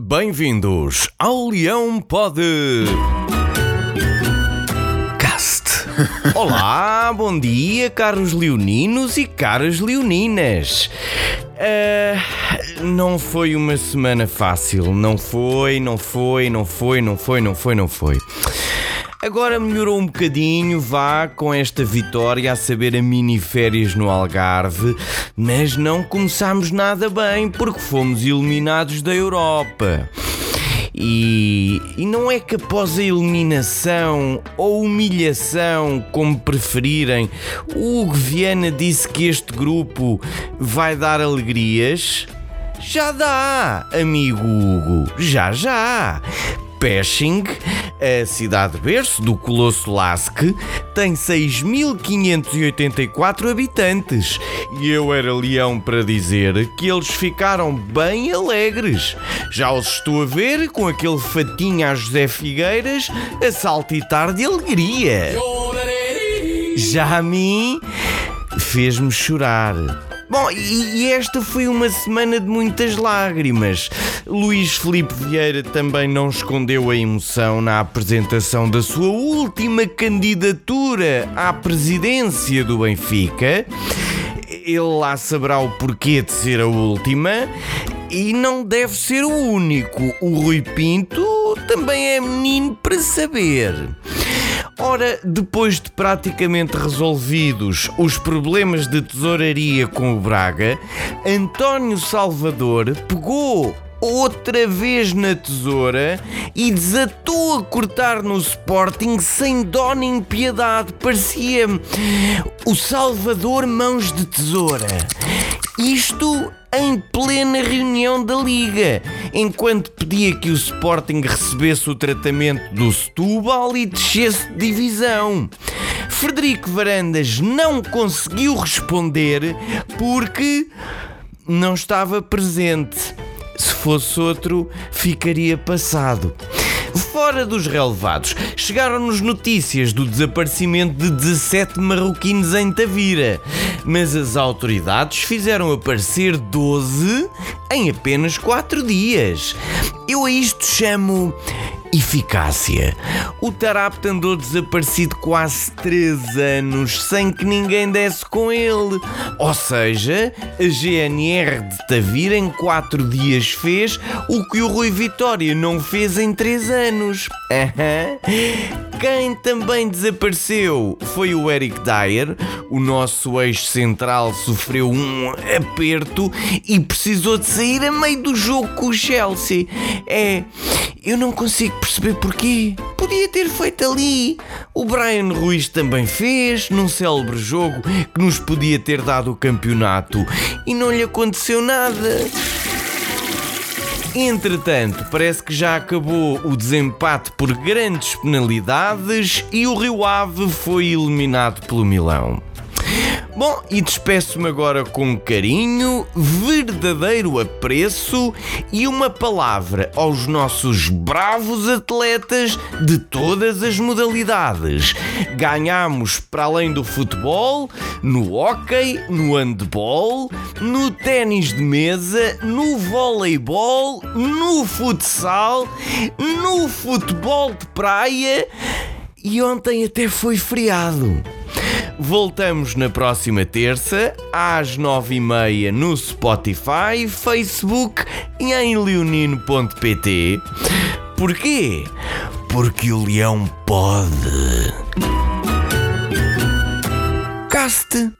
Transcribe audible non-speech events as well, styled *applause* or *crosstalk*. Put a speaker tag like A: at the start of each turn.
A: Bem-vindos ao Leão Pode. Cast. *laughs* Olá, bom dia, caros leoninos e caras leoninas. Uh, não foi uma semana fácil, não foi, não foi, não foi, não foi, não foi, não foi. Agora melhorou um bocadinho, vá com esta vitória a saber a mini férias no Algarve, mas não começámos nada bem porque fomos eliminados da Europa. E, e, não é que após a eliminação ou humilhação, como preferirem, o Hugo Viana disse que este grupo vai dar alegrias? Já dá, amigo Hugo, já já. Pesching, a cidade berço do Colosso Lasque, tem 6.584 habitantes e eu era leão para dizer que eles ficaram bem alegres. Já os estou a ver com aquele fatinho a José Figueiras a saltitar de alegria. Já a mim fez-me chorar. Bom, e, esta foi uma semana de muitas lágrimas. Luís Felipe Vieira também não escondeu a emoção na apresentação da sua última candidatura à presidência do Benfica. Ele lá saberá o porquê de ser a última e não deve ser o único. O Rui Pinto também é menino para saber. Ora, depois de praticamente resolvidos os problemas de tesouraria com o Braga, António Salvador pegou outra vez na tesoura e desatou a cortar no Sporting sem dó nem piedade. Parecia o Salvador Mãos de Tesoura. Isto em plena reunião da Liga, enquanto pedia que o Sporting recebesse o tratamento do Setúbal e descesse de divisão. Frederico Varandas não conseguiu responder porque não estava presente. Se fosse outro, ficaria passado. Fora dos relevados, chegaram-nos notícias do desaparecimento de 17 marroquinos em Tavira, mas as autoridades fizeram aparecer 12 em apenas 4 dias. Eu a isto chamo eficácia. O Tarapte andou desaparecido quase 3 anos sem que ninguém desse com ele. Ou seja, a GNR de Tavira em 4 dias fez o que o Rui Vitória não fez em 3 anos. Quem também desapareceu foi o Eric Dyer. O nosso eixo central sofreu um aperto e precisou de sair a meio do jogo com o Chelsea. É, eu não consigo perceber porquê. Podia ter feito ali. O Brian Ruiz também fez, num célebre jogo que nos podia ter dado o campeonato e não lhe aconteceu nada. Entretanto, parece que já acabou o desempate por grandes penalidades e o Rio Ave foi eliminado pelo Milão. Bom, e despeço-me agora com carinho, verdadeiro apreço e uma palavra aos nossos bravos atletas de todas as modalidades. Ganhamos para além do futebol, no hóquei, no handball, no ténis de mesa, no voleibol, no futsal, no futebol de praia e ontem até foi feriado. Voltamos na próxima terça, às nove e meia no Spotify, Facebook e em leonino.pt. Porquê? Porque o leão pode. Caste.